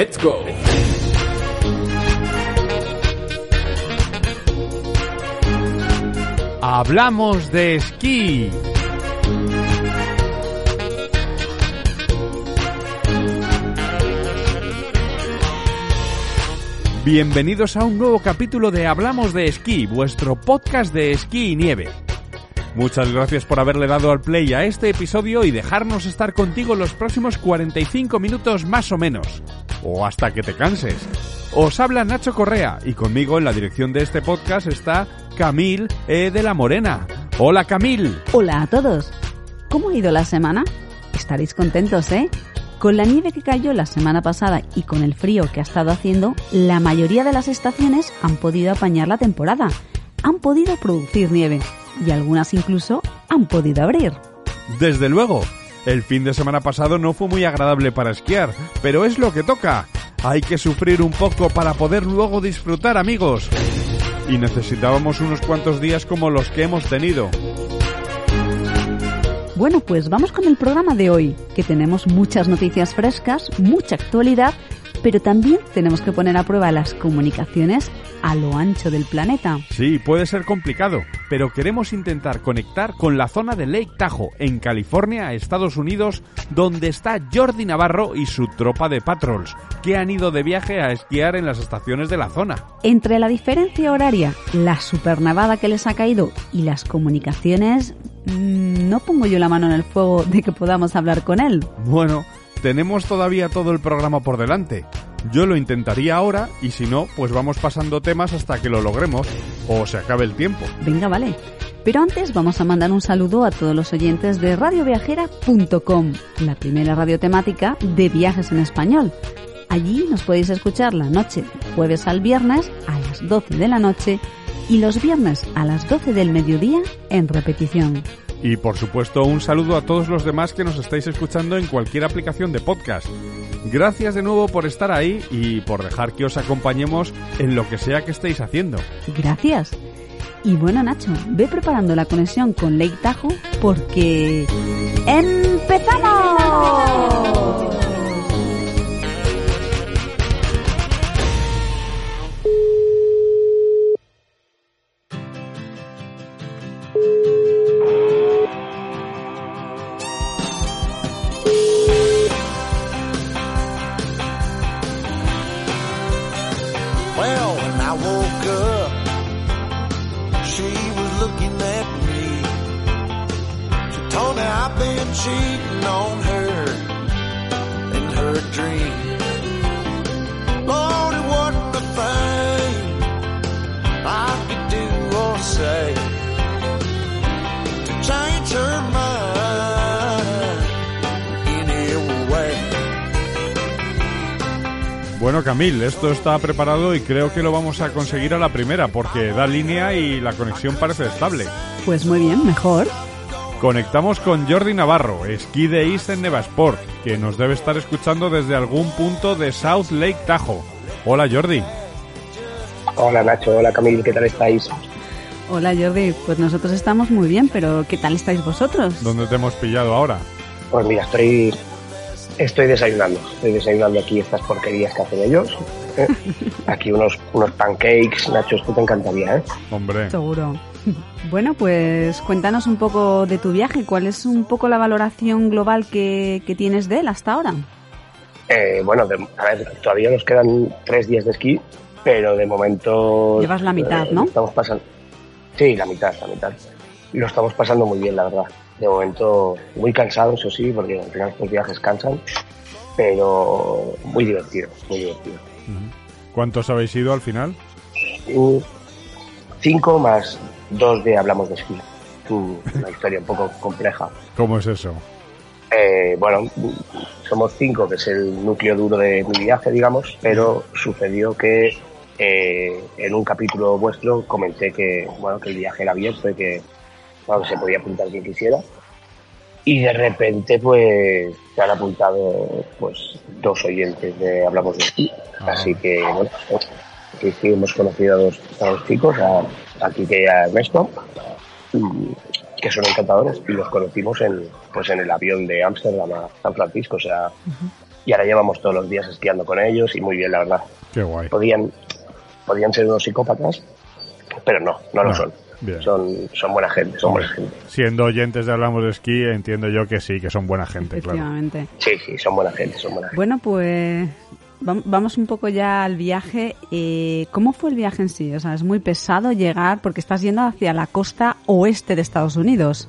Let's go. Hablamos de esquí. Bienvenidos a un nuevo capítulo de Hablamos de Esquí, vuestro podcast de esquí y nieve. Muchas gracias por haberle dado al play a este episodio y dejarnos estar contigo los próximos 45 minutos más o menos. O hasta que te canses. Os habla Nacho Correa y conmigo en la dirección de este podcast está Camil E. de la Morena. Hola Camil. Hola a todos. ¿Cómo ha ido la semana? Estaréis contentos, ¿eh? Con la nieve que cayó la semana pasada y con el frío que ha estado haciendo, la mayoría de las estaciones han podido apañar la temporada, han podido producir nieve y algunas incluso han podido abrir. Desde luego, el fin de semana pasado no fue muy agradable para esquiar, pero es lo que toca. Hay que sufrir un poco para poder luego disfrutar, amigos. Y necesitábamos unos cuantos días como los que hemos tenido. Bueno, pues vamos con el programa de hoy, que tenemos muchas noticias frescas, mucha actualidad, pero también tenemos que poner a prueba las comunicaciones a lo ancho del planeta. Sí, puede ser complicado, pero queremos intentar conectar con la zona de Lake Tahoe, en California, Estados Unidos, donde está Jordi Navarro y su tropa de patrols, que han ido de viaje a esquiar en las estaciones de la zona. Entre la diferencia horaria, la supernavada que les ha caído y las comunicaciones, mmm, no pongo yo la mano en el fuego de que podamos hablar con él. Bueno, tenemos todavía todo el programa por delante. Yo lo intentaría ahora y si no, pues vamos pasando temas hasta que lo logremos o se acabe el tiempo. Venga, vale. Pero antes vamos a mandar un saludo a todos los oyentes de radioviajera.com, la primera radio temática de viajes en español. Allí nos podéis escuchar la noche, jueves al viernes a las 12 de la noche y los viernes a las 12 del mediodía en repetición. Y por supuesto un saludo a todos los demás que nos estáis escuchando en cualquier aplicación de podcast. Gracias de nuevo por estar ahí y por dejar que os acompañemos en lo que sea que estéis haciendo. Gracias. Y bueno, Nacho, ve preparando la conexión con Lake Tahoe porque... ¡Empezamos! Woke up, she was looking at me. She told me I've been cheating on her Bueno, Camil, esto está preparado y creo que lo vamos a conseguir a la primera porque da línea y la conexión parece estable. Pues muy bien, mejor. Conectamos con Jordi Navarro, esquí de East en Nevasport, que nos debe estar escuchando desde algún punto de South Lake Tahoe. Hola Jordi. Hola Nacho, hola Camil, ¿qué tal estáis? Hola Jordi, pues nosotros estamos muy bien, pero ¿qué tal estáis vosotros? ¿Dónde te hemos pillado ahora? Pues mira, estoy estoy desayunando, estoy desayunando aquí estas porquerías que hacen ellos. ¿eh? Aquí unos, unos pancakes, Nacho, esto te encantaría, ¿eh? Hombre. Seguro. Bueno, pues cuéntanos un poco de tu viaje. ¿Cuál es un poco la valoración global que, que tienes de él hasta ahora? Eh, bueno, de- a ver, todavía nos quedan tres días de esquí, pero de momento... Llevas la mitad, eh, ¿no? Estamos pasando... Sí, la mitad, la mitad. Lo estamos pasando muy bien, la verdad. De momento muy cansados, eso sí, porque al final estos viajes cansan, pero muy divertido, muy divertido. ¿Cuántos habéis ido al final? Cinco más dos de Hablamos de Esquí. Mm, Una historia un poco compleja. ¿Cómo es eso? Eh, bueno, somos cinco, que es el núcleo duro de mi viaje, digamos, pero sucedió que eh, en un capítulo vuestro comenté que, bueno, que el viaje era abierto y que, que se podía apuntar quien quisiera. Y de repente, pues, se han apuntado, pues, dos oyentes de Hablamos de Esquí. Ah. Así que, bueno, aquí sí hemos conocido a dos, a dos chicos, a, a Quique y a Ernesto, mm, que son encantadores y los conocimos en, pues, en el avión de Ámsterdam a San Francisco. O sea, y ahora llevamos todos los días esquiando con ellos y muy bien, la verdad. Qué guay. Podían, podían ser unos psicópatas, pero no, no lo son. Bien. Son, son buena gente, son buena gente. Siendo oyentes de Hablamos de Esquí, entiendo yo que sí, que son buena gente, claro. Efectivamente. Sí, sí, son buena gente, son buena gente. Bueno, pues vam- vamos un poco ya al viaje. Eh, ¿Cómo fue el viaje en sí? O sea, es muy pesado llegar porque estás yendo hacia la costa oeste de Estados Unidos.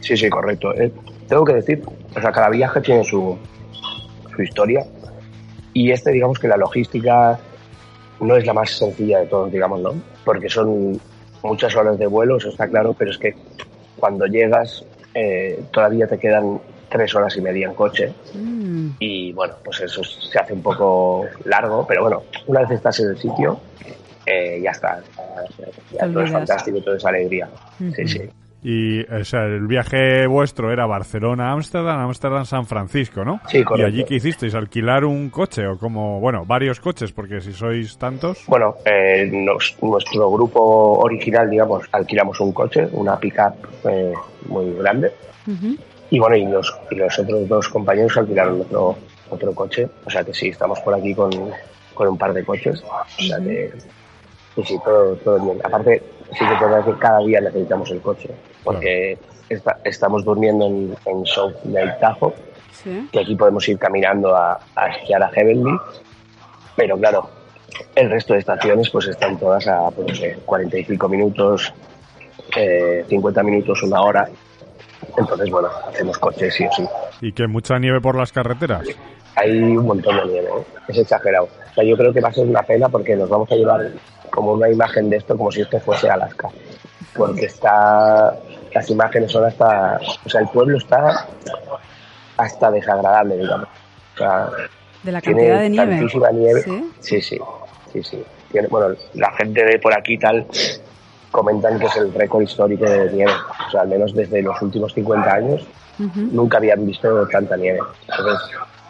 Sí, sí, correcto. Eh, tengo que decir, o sea, cada viaje tiene su, su historia y este, digamos que la logística no es la más sencilla de todos, digamos, ¿no? Porque son muchas horas de vuelo, eso está claro, pero es que cuando llegas eh, todavía te quedan tres horas y media en coche Mm, y bueno, pues eso se hace un poco largo, pero bueno, una vez estás en el sitio, eh, ya está. Ya todo es fantástico todo es alegría. Sí, sí. Y, o sea, el viaje vuestro era Barcelona-Ámsterdam, Ámsterdam-San Francisco, ¿no? Sí, ¿Y correcto. allí qué hicisteis? ¿Alquilar un coche o como, bueno, varios coches? Porque si sois tantos... Bueno, eh, nos- nuestro grupo original, digamos, alquilamos un coche, una pickup eh, muy grande. Y bueno, y los, y los otros dos compañeros alquilaron otro, otro coche. O sea que sí, estamos por aquí con, con un par de coches. O sea que sí, sí, todo, todo bien. Aparte, sí que es verdad que cada día necesitamos el coche. Porque esta- estamos durmiendo en, en South Lake Tahoe, Sí. que aquí podemos ir caminando a, a esquiar a Heavenly. Pero claro, el resto de estaciones pues están todas a, pues, no sé, 45 minutos, eh, 50 minutos, una hora. Entonces, bueno, hacemos coches sí o sí. ¿Y que mucha nieve por las carreteras? Hay un montón de nieve, ¿eh? es exagerado. O sea, yo creo que va a ser una pena porque nos vamos a llevar como una imagen de esto como si esto fuese Alaska. Porque está, las imágenes son hasta, o sea, el pueblo está hasta desagradable, digamos. O sea, De la tiene cantidad de nieve. tantísima nieve. Sí. Sí, sí, sí, sí. Tiene- bueno, la gente de por aquí tal comentan que es el récord histórico de nieve. O sea, al menos desde los últimos 50 años nunca habían visto tanta nieve. Entonces,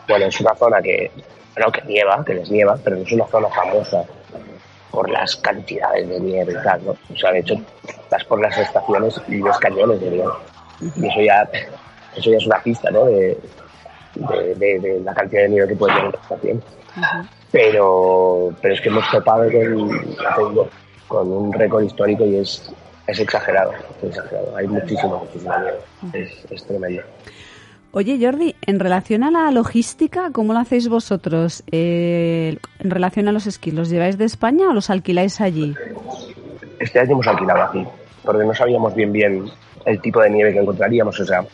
bueno, es una zona que, bueno, que nieva, que les nieva, pero no es una zona famosa por las cantidades de nieve y tal, ¿no? O sea, de hecho, vas por las estaciones y ves cañones de. Y eso ya, eso ya es una pista, ¿no? De, de, de- de la cantidad de nieve que puede tener una estación. Pero, pero es que hemos topado con, con un récord histórico y es, es exagerado, es exagerado. Hay muchísima, muchísima nieve. Es, es tremendo. Oye, Jordi, en relación a la logística, ¿cómo lo hacéis vosotros? Eh, en relación a los esquís, ¿los lleváis de España o los alquiláis allí? Este año hemos alquilado aquí, porque no sabíamos bien bien el tipo de nieve que encontraríamos. O sea,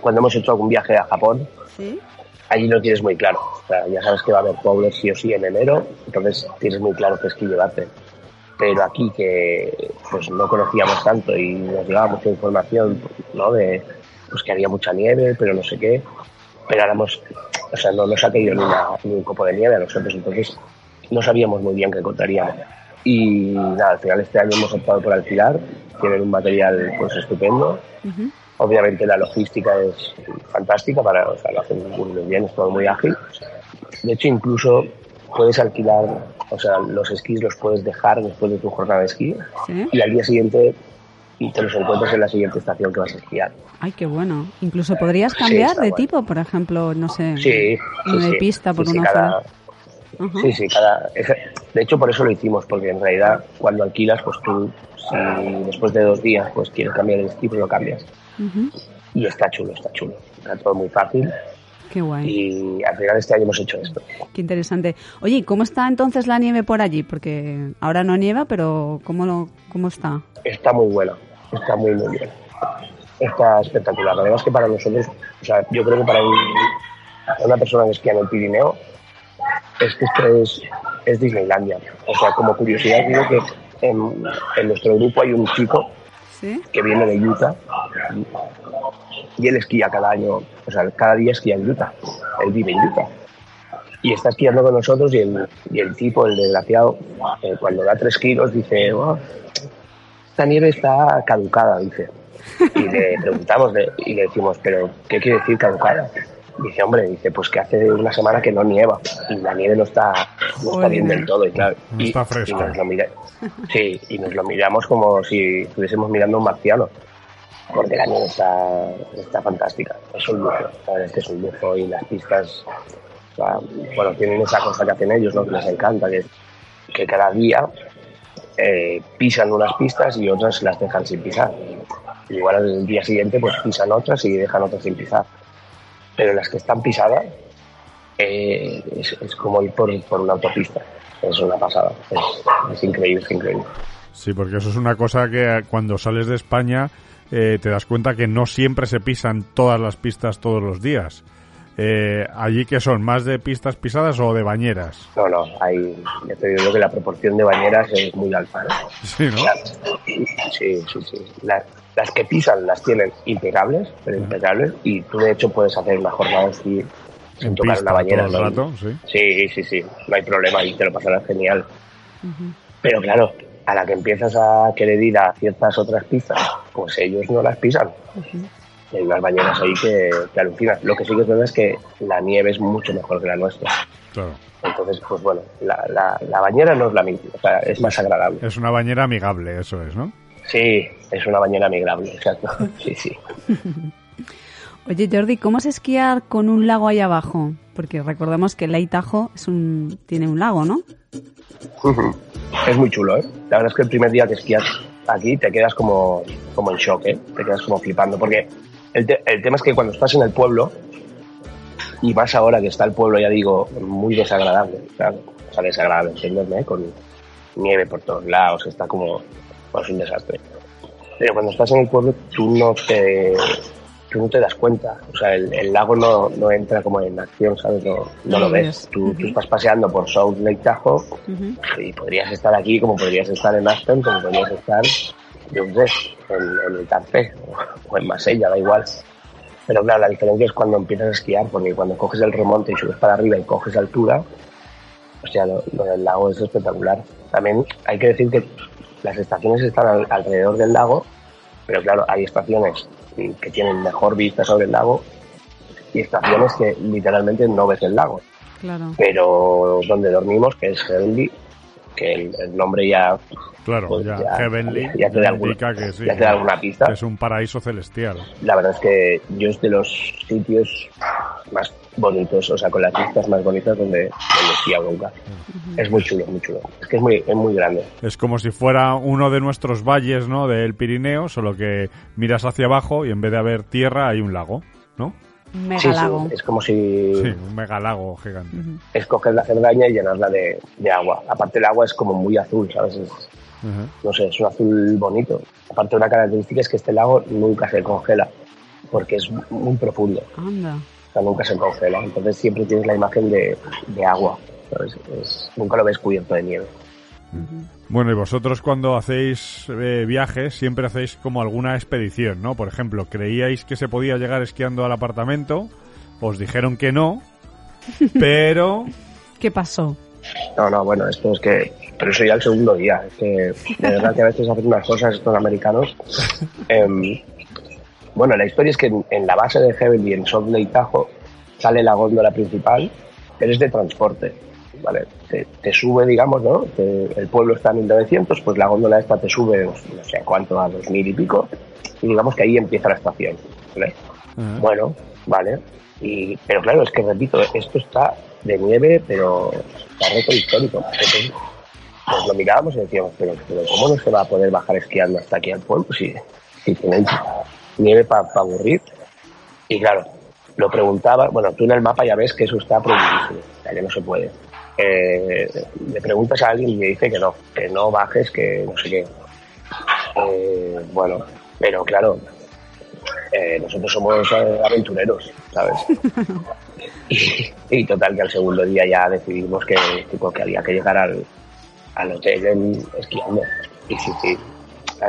cuando hemos hecho algún viaje a Japón, Sí. allí lo tienes muy claro. O sea, ya sabes que va a haber power sí o sí en enero, entonces tienes muy claro qué esquí llevarte. Pero aquí que pues no conocíamos tanto y nos llegaba mucha información, ¿no? De pues que había mucha nieve, pero no sé qué. Pero ahora hemos, o sea, no nos ha caído ni, una- ni un copo de nieve a nosotros, entonces no sabíamos muy bien qué encontraríamos. Y nada, al final este año hemos optado por alquilar, tienen un material pues estupendo. Ujú. Obviamente la logística es fantástica, para, o sea, lo hacen muy muy bien, es todo muy ágil. De hecho, incluso puedes alquilar, o sea, los esquís los puedes dejar después de tu jornada de esquí Sí. y al día siguiente te los encuentras en la siguiente estación que vas a esquiar. Ay, qué bueno. Incluso podrías cambiar de tipo, por ejemplo, no sé, Sí, sí, de pista por una cada-. Sí, sí, cada... De hecho, por eso lo hicimos, porque en realidad cuando alquilas, pues tú, si después de dos días pues quieres cambiar el pues lo cambias. Y está chulo, está chulo. Está todo muy fácil Qué guay, y al final este año hemos hecho esto. qué interesante. Oye, ¿y cómo está entonces la nieve por allí? Porque ahora no nieva, pero ¿cómo, lo, cómo está? Está muy bueno, está muy, muy bien. Está espectacular. Es que para nosotros, o sea, yo creo que para un- para una persona que esquía en el Pirineo, es que esto es, es Disneylandia. O sea, como curiosidad, digo que en, en nuestro grupo hay un chico ¿Sí? que viene de Utah y él esquía cada año, o sea, cada día esquía en Utah. Él vive en Utah. Y está esquiando con nosotros y el, y el tipo, el desgraciado, eh, cuando da tres kilos dice, "Oh, esta nieve está caducada, dice. Y le preguntamos de- y le decimos, pero ¿qué quiere decir caducada? Dice, hombre, dice, pues que hace una semana que no nieva y la nieve no está, no está bien del todo. Y claro, No y- está y fresca. nos lo mira- sí, y nos lo miramos como si estuviésemos mirando a un marciano. Porque la nieve está, está fantástica. Es un lujo, es que es un lujo y las pistas O sea, bueno, tienen esa cosa que hacen ellos, ¿no? Que les encanta, que, que cada día eh, pisan unas pistas y otras las dejan sin pisar. Igual al día siguiente pues pisan otras y dejan otras sin pisar. Pero las que están pisadas eh, es, es como ir por, por una autopista. Es una pasada. Es, es increíble, es increíble. Sí, porque eso es una cosa que cuando sales de España eh, te das cuenta que no siempre se pisan todas las pistas todos los días. Eh, ¿Allí que son? ¿Más de pistas pisadas o de bañeras? No, no, hay, ya te digo que la proporción de bañeras es muy alta. ¿no? Sí, ¿no? Sí, sí, sí. Las que pisan las tienen impecables, pero impecables, y tú de hecho puedes hacer una jornada esquí sin En tocar pista una bañera. todo el ¿no? rato, sí. Sí, sí, sí, no hay problema y te lo pasarás genial. Pero claro, a la que empiezas a querer ir a ciertas otras pistas, pues ellos no las pisan. Hay unas bañeras ahí que, que alucinas. Lo que sí que es verdad es que la nieve es mucho mejor que la nuestra. Claro. Entonces, pues bueno, la, la, la bañera no es la misma, o sea, es más agradable. Es una bañera amigable, eso es, ¿no? Sí, es una bañera amigable, exacto. Sí, sí. Oye, Jordi, ¿cómo es esquiar con un lago ahí abajo? Porque recordemos que Lake Tahoe es un, tiene un lago, ¿no? Es muy chulo, ¿eh? La verdad es que el primer día que esquías aquí te quedas como, como en shock, ¿eh? Te quedas como flipando, porque el, te- el tema es que cuando estás en el pueblo, y más ahora que está el pueblo, ya digo, muy desagradable, claro, o sea, desagradable, entenderme, ¿eh? Con nieve por todos lados, está como, bueno, es un desastre. Pero cuando estás en el pueblo, tú no te, tú no te das cuenta, o sea, el, el lago no, no entra como en acción, ¿sabes? No, no lo ves. Tú, tú estás paseando por South Lake Tahoe y podrías estar aquí como podrías estar en Aston, como podrías estar, yo qué sé, en, en el Tarpé o, o en Masella, da igual. Pero claro, la diferencia es cuando empiezas a esquiar, porque cuando coges el remonte y subes para arriba y coges altura, o sea, lo, lo del lago es espectacular. También hay que decir que las estaciones están al- alrededor del lago, pero claro, hay estaciones que tienen mejor vista sobre el lago y estaciones que literalmente no ves el lago Claro. pero donde dormimos, que es Heavenly, que el, el nombre ya, Claro, Pues ya, ya- Heavenly ya te da alguna- que sí. ya te da alguna pista. que es un paraíso celestial. la verdad es que yo es de los sitios más bonitos, o sea, con las vistas más bonitas donde, donde esquí nunca. Es muy chulo, muy chulo. Es que es muy, es muy grande. Es como si fuera uno de nuestros valles, ¿no? Del Pirineo, solo que miras hacia abajo y en vez de haber tierra hay un lago, ¿no? Un Sí, sí, megalago. es como si Sí, un megalago gigante. es coger la cerdaña y llenarla de, de agua. Aparte el agua es como muy azul, ¿sabes? Es- no sé, es un azul bonito. Aparte una característica es que este lago nunca se congela, porque es muy profundo. Anda. O sea, nunca se congela. Entonces siempre tienes la imagen de, de agua. nunca lo ves cubierto de nieve. Bueno, y vosotros cuando hacéis eh, viajes siempre hacéis como alguna expedición, ¿no? Por ejemplo, creíais que se podía llegar esquiando al apartamento, os dijeron que no, pero ¿Qué pasó? No, no, bueno, esto es que... Pero eso ya el segundo día. Es que de verdad que a veces hacen unas cosas estos americanos. bueno, la historia es que en, en la base de Heavenly, en Salt Lake Tahoe, sale la góndola principal, pero es de transporte. ¿vale? Te, te sube, digamos, ¿no? Te- el pueblo está a 1900, pues la góndola esta te sube, no sé a cuánto, a 2000 y pico, y digamos que ahí empieza la estación. ¿vale? Bueno, vale. Y, pero claro, es que repito, esto está de nieve, pero está récord histórico. Entonces, pues lo mirábamos y decíamos, pero, pero ¿cómo no se va a poder bajar esquiando hasta aquí al pueblo si, si tenéis nieve para aburrir? Y claro, lo preguntaba, bueno, tú en el mapa ya ves que eso está prohibidísimo, o sea, que no se puede. Eh, le preguntas a alguien y me dice que no, que no bajes, que no sé qué. Eh, bueno, pero claro, eh, nosotros somos aventureros, ¿sabes? y, y total que al segundo día ya decidimos que, tipo, que había que llegar al, al hotel en- esquiando. Y sí, sí,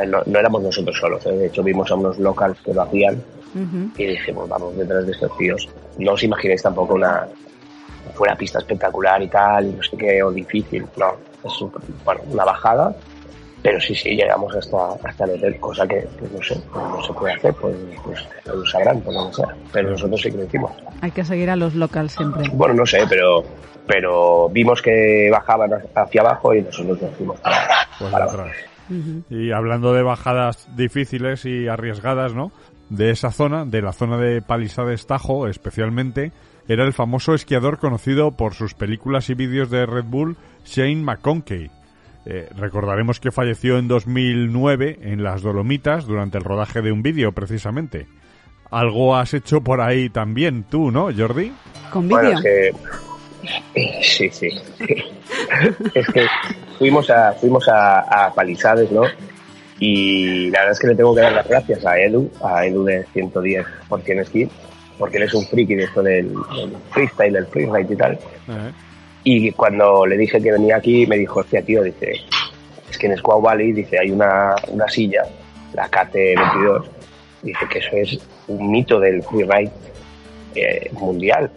no, no éramos nosotros solos, ¿eh? de hecho vimos a unos locals que lo hacían Ujú. y dijimos, vamos detrás de estos tíos. No os imaginéis tampoco una fuera pista espectacular y tal, y no sé qué, o difícil, no, es un- bueno, una bajada, pero sí, sí, llegamos hasta, hasta el hotel, cosa que, que no sé, no se puede hacer, pues, pues lo sabrán, por lo que sea, pero nosotros sí que lo hicimos. Hay que seguir a los locals siempre. Bueno, no sé, pero pero vimos que bajaban hacia abajo y nosotros nos fuimos para, pues para atrás. Y hablando de bajadas difíciles y arriesgadas, ¿no? De esa zona, de la zona de Palisades Tajo especialmente, era el famoso esquiador conocido por sus películas y vídeos de Red Bull, Shane McConkey. Eh, recordaremos que falleció en 2009 en las Dolomitas durante el rodaje de un vídeo, precisamente. Algo has hecho por ahí también tú, ¿no, Jordi? Con Bueno, vídeo. es que... Sí, sí. es que fuimos a, fuimos a, a Palizades, ¿no? Y la verdad es que le tengo que dar las gracias a Edu, a Edu de 110 por esquí, porque él es un friki de esto del, del freestyle, del freeride y tal. Eh, Y cuando le dije que venía aquí, me dijo, hostia, tío, dice, es que en Squaw Valley, dice, hay una, una silla, la KT22, dice que eso es un mito del freeride eh, mundial.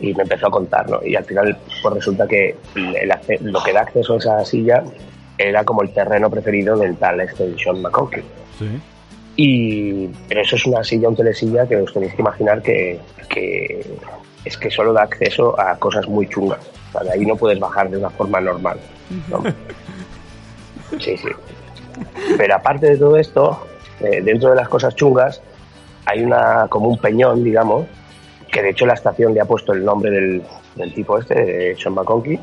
Y me empezó a contar, ¿no? Y al final, pues resulta que el lo que da acceso a esa silla era como el terreno preferido del tal este Sean McConkey. sí. Y, pero eso es una silla, un telesilla que os tenéis que imaginar que, que es que solo da acceso a cosas muy chungas. O sea, de ahí no puedes bajar de una forma normal. ¿no? Sí, sí. Pero aparte de todo esto, eh, dentro de las cosas chungas, hay una como un peñón, digamos, que de hecho la estación le ha puesto el nombre del, del tipo este, de Sean McConkey,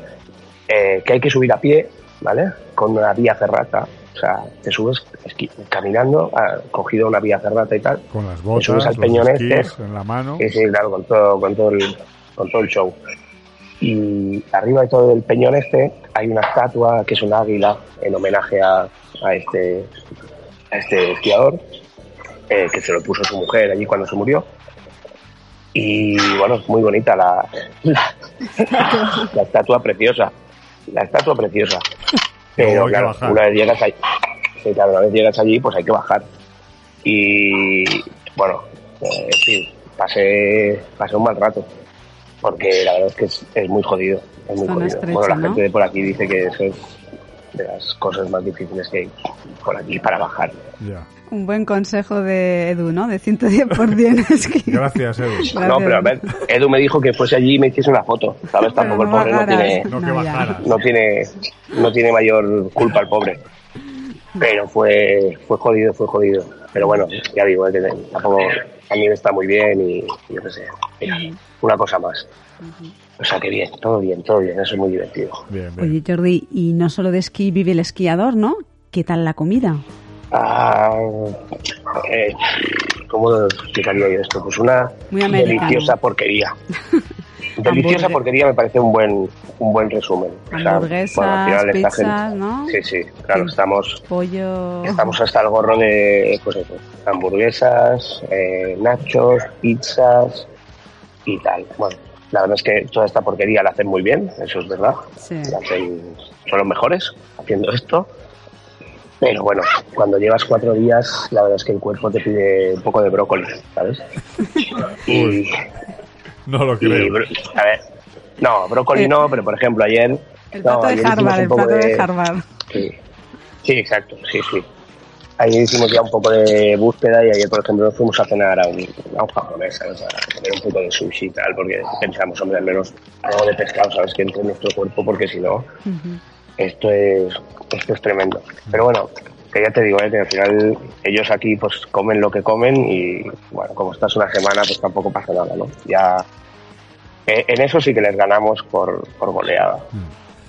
eh, que hay que subir a pie, ¿vale? Con una vía ferrata. O sea, te subes caminando, ah, cogido una vía ferrata y tal. Con las Te subes botas, al los peñón este. en la mano. Sí, sí, claro, con todo, con todo el, con todo el show. Y arriba de todo el peñón este hay una estatua que es un águila en homenaje a, a este, a este esquiador, eh, que se lo puso su mujer allí cuando se murió. Y bueno, es muy bonita la, la, la estatua preciosa. La estatua preciosa. Pero claro, una vez llegas allí, sí, claro, una vez llegas allí, pues hay que bajar. Y bueno, eh, en fin, pasé, pasé un mal rato. Porque la verdad es que es, es muy jodido. Es muy jodido. estrecha, bueno, la ¿no? gente de por aquí dice que eso es de las cosas más difíciles que hay por aquí para bajar. Ya. Un buen consejo de Edu, ¿no? De 110%. Es que... Gracias, Edu. No, pero a ver, Edu me dijo que fuese allí y me hiciese una foto. ¿Sabes? Pero Tampoco el pobre no tiene, No tiene, no tiene mayor culpa el pobre. Pero fue, fue jodido, fue jodido. Pero bueno, ya digo, eh, que tampoco a mí me está muy bien y yo qué sé. mira, una cosa más. O sea que bien, todo bien, todo bien, eso es muy divertido. Bien, bien. Oye, Jordi, y no solo de esquí vive el esquiador, ¿no? ¿Qué tal la comida? Ah, eh, ¿Cómo lo explicaría yo esto? Pues una Muy deliciosa porquería. deliciosa porquería me parece un buen un buen resumen. O sea, Hamburguesas, bueno, al final esta pizzas, gente- ¿no? Sí, sí, claro, Sí. estamos Pollo... estamos hasta el gorro de pues eso, hamburguesas, eh, nachos, pizzas y tal. Bueno, la verdad es que toda esta porquería la hacen muy bien, eso es verdad. Sí. La hacen, son los mejores haciendo esto. Pero bueno, cuando llevas cuatro días, la verdad es que el cuerpo te pide un poco de brócoli, ¿sabes? Y, No lo creo. a ver, no, brócoli Eh, no, pero por ejemplo ayer... El no, plato de ayer hicimos Harvard, un el poco plato de Harvard. Sí. sí, exacto, sí, sí. Ayer hicimos ya un poco de búsqueda y ayer, por ejemplo, nos fuimos a cenar a un, a un japonés, ¿sabes? A comer un poco de sushi y tal, porque pensamos, hombre, al menos algo de pescado, ¿sabes? Que entre en nuestro cuerpo, porque si no, esto es, esto es tremendo. Pero bueno, que ya te digo, ¿eh? que al final ellos aquí pues comen lo que comen y, bueno, como estás una semana, pues tampoco pasa nada, ¿no? Ya... eh, En eso sí que les ganamos por, por goleada.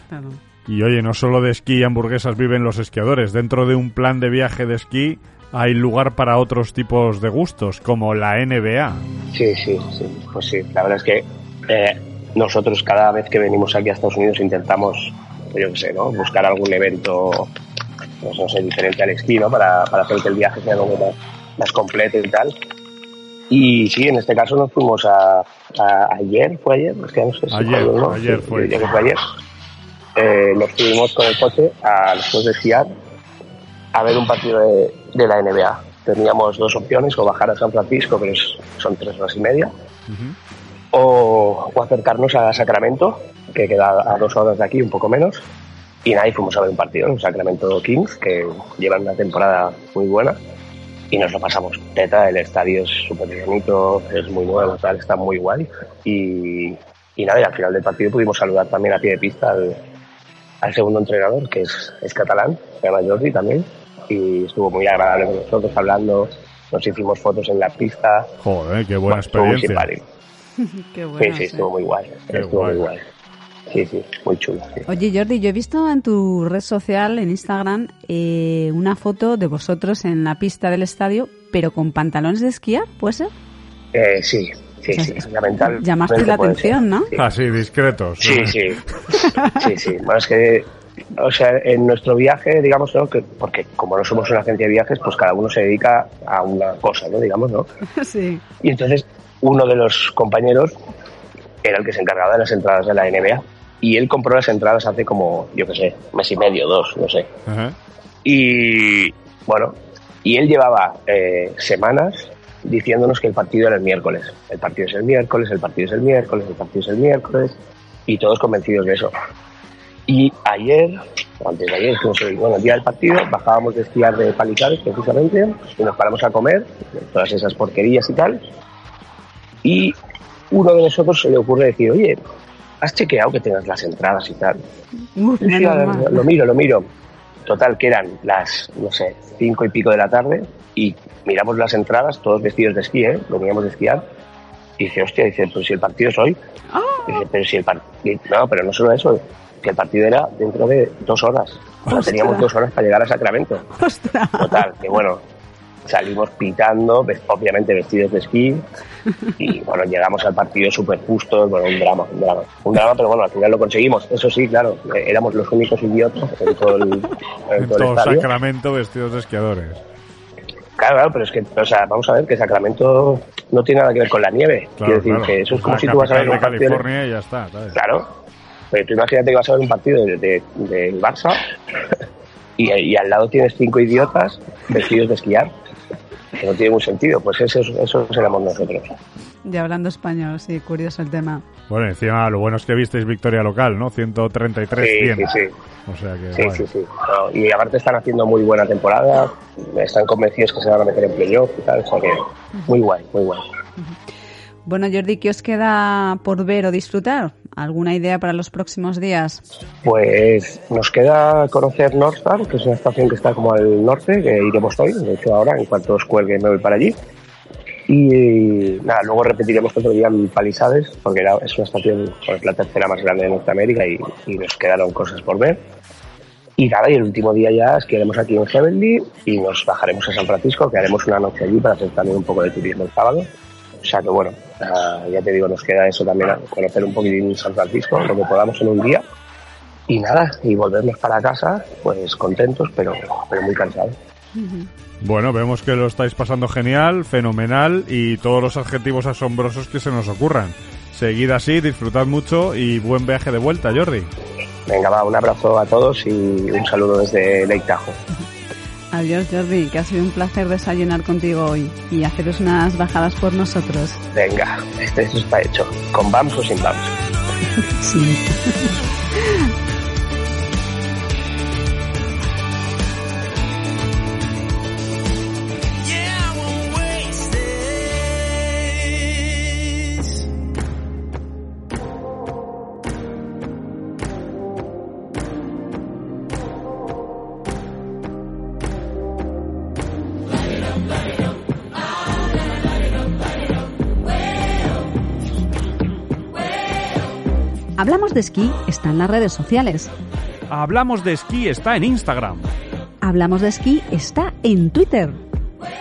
Claro. Y oye, no solo de esquí y hamburguesas viven los esquiadores. Dentro de un plan de viaje de esquí hay lugar para otros tipos de gustos, como la NBA. Sí, sí, sí, pues sí. La verdad es que eh, nosotros cada vez que venimos aquí a Estados Unidos intentamos, yo qué sé, ¿no? Buscar algún evento, pues no sé, diferente al esquí, ¿no? Para, para hacer que el viaje sea algo más, más completo y tal. Y sí, en este caso nos fuimos a, a- ayer, fue ayer, es que no sé si Ayer, fue, ¿no? ayer fue. yo que fue ayer. Eh, nos fuimos con el coche a después de esquiar a ver un partido de, de la NBA. Teníamos dos opciones, o bajar a San Francisco, pero es- son tres horas y media, o, o acercarnos a Sacramento, que queda a dos horas de aquí, un poco menos. Y nada, y fuimos a ver un partido en Sacramento Kings, que llevan una temporada muy buena. Y nos lo pasamos teta, el estadio es súper bonito, es muy nuevo, tal, está muy guay. Y, y nada, y al final del partido pudimos saludar también a pie de pista al, al segundo entrenador, que es, es catalán, se llama Jordi también. Y estuvo muy agradable con nosotros hablando, nos hicimos fotos en la pista. Joder, qué buena Bueno, estuvo muy experiencia. Qué Sí, bueno. sí, estuvo muy guay. Qué estuvo guay. muy guay. Sí, sí, muy chulo. sí. Oye, Jordi, yo he visto en tu red social, en Instagram, eh, una foto de vosotros en la pista del estadio, pero con pantalones de esquiar, ¿puede ser? Eh, sí, sí, sí. es- llamaste la atención, ser, ¿no? Sí. Así, discretos. Sí, sí. Sí, sí. Bueno, es que, o sea, en nuestro viaje, digamos, ¿no? Que, porque como no somos una agencia de viajes, pues cada uno se dedica a una cosa, ¿no? Digamos, ¿no? sí. Y entonces, uno de los compañeros era el que se encargaba de las entradas de la NBA. Y él compró las entradas hace como, yo qué sé, mes y medio, dos, no sé. Ajá. Y bueno, y él llevaba eh, semanas diciéndonos que el partido era el miércoles. El partido es el miércoles, el partido es el miércoles, el partido es el miércoles. Y todos convencidos de eso. Y ayer, antes de ayer, bueno, el día del partido, bajábamos de esquiar de Palizares precisamente y nos paramos a comer todas esas porquerías y tal. Y uno de nosotros se le ocurre decir, oye, ¿has chequeado que tengas las entradas y tal? Uf, lo miro, lo miro. Total, que eran las, no sé, cinco y pico de la tarde y miramos las entradas, todos vestidos de esquí, ¿eh? Veníamos de esquiar. Y dice, hostia, dice, pues si el partido es hoy. Dice, pero si el partido... No, pero no solo eso, que el partido era dentro de dos horas. O sea, teníamos dos horas para llegar a Sacramento. Ostras. Total, que bueno, salimos pitando, obviamente vestidos de esquí, y bueno, llegamos al partido súper justos, bueno, un drama, un drama. Un drama, pero bueno, al final lo conseguimos. Eso sí, claro, eh, éramos los únicos idiotas en todo el, en En todo el todo estadio. Sacramento vestidos de esquiadores. Claro, claro, pero es que, o sea, vamos a ver que Sacramento no tiene nada que ver con la nieve. Claro, Quiero decir claro. que eso es como la si tú vas a ver un de partido. California y ya está, ¿sabes? Claro, pero tú imagínate que vas a ver un partido del de, del Barça y, y al lado tienes cinco idiotas vestidos de esquiar. Que no tiene ningún sentido, pues eso, eso éramos nosotros. Ya hablando español, sí, curioso el tema. Bueno, encima lo bueno es que visteis victoria local, ¿no? 133 Sí, 100. sí, sí. O sea que Sí, guay. sí, sí. No, y aparte están haciendo muy buena temporada, están convencidos que se van a meter en playoff y tal, o sea que muy guay, muy guay. Bueno, Jordi, ¿qué os queda por ver o disfrutar? ¿Alguna idea para los próximos días? Pues nos queda conocer Northstar, que es una estación que está como al norte, que iremos hoy, de hecho ahora, en cuanto os cuelgue me voy para allí. Y nada, luego repetiremos otro día en Palisades, porque era, es una estación, pues, la tercera más grande de Norteamérica y, y nos quedaron cosas por ver. Y nada, y el último día ya esquiaremos aquí en Heavenly y nos bajaremos a San Francisco, que haremos una noche allí para hacer también un poco de turismo el sábado. O sea que bueno, ah, ya te digo, nos queda eso también, conocer un poquitín San Francisco, lo que podamos en un día. Y nada, y volvernos para casa, pues contentos, pero, pero muy cansados. Bueno, vemos que lo estáis pasando genial, fenomenal y todos los adjetivos asombrosos que se nos ocurran. Seguid así, disfrutad mucho y buen viaje de vuelta, Jordi. Venga, va, un abrazo a todos y un saludo desde Lake Tahoe. Adiós, Jordi, que ha sido un placer desayunar contigo hoy y haceros unas bajadas por nosotros. Venga, este esto está hecho. ¿Con BAMS o sin BAMS? Sí. Hablamos de esquí está en las redes sociales. Hablamos de esquí está en Instagram. Hablamos de esquí está en Twitter.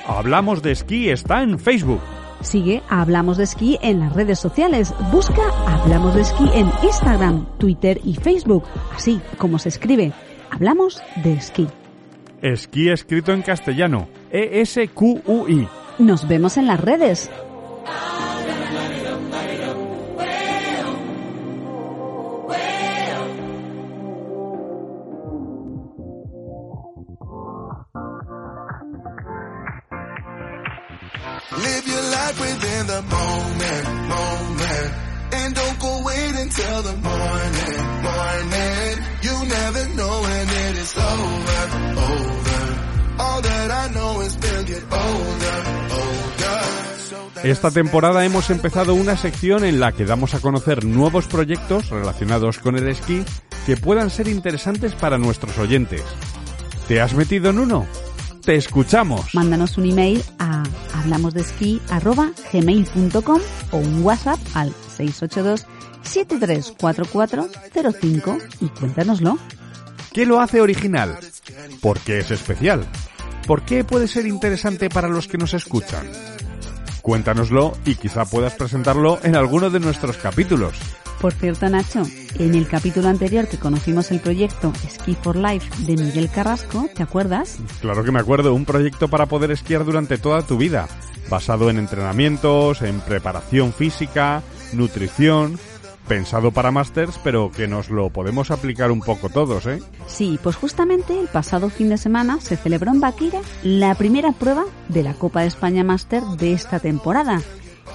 Hablamos de esquí está en Facebook. Sigue a Hablamos de Esquí en las redes sociales. Busca Hablamos de Esquí en Instagram, Twitter y Facebook. Así como se escribe. Hablamos de Esquí. Esquí escrito en castellano. E-S-Q-U-I. Nos vemos en las redes. Life within the moment, moment. And don't go wait until the morning, morning. You never know when it is over, over. All that I know is we'll get older, older. So that's Esta temporada hemos empezado una sección en la que damos a conocer nuevos proyectos relacionados con el esquí que puedan ser interesantes para nuestros oyentes. ¿Te has metido en uno? Te escuchamos. Mándanos un email a hablamosdesquí.gmail.com o un WhatsApp al 682 734405 y cuéntanoslo. ¿Qué lo hace original? ¿Por qué es especial? ¿Por qué puede ser interesante para los que nos escuchan? Cuéntanoslo y quizá puedas presentarlo en alguno de nuestros capítulos. Por cierto, Nacho, en el capítulo anterior que conocimos el proyecto Ski for Life de Miguel Carrasco, ¿te acuerdas? Claro que me acuerdo, un proyecto para poder esquiar durante toda tu vida, basado en entrenamientos, en preparación física, nutrición, pensado para másters, pero que nos lo podemos aplicar un poco todos, ¿eh? Sí, pues justamente el pasado fin de semana se celebró en Baquira la primera prueba de la Copa de España Máster de esta temporada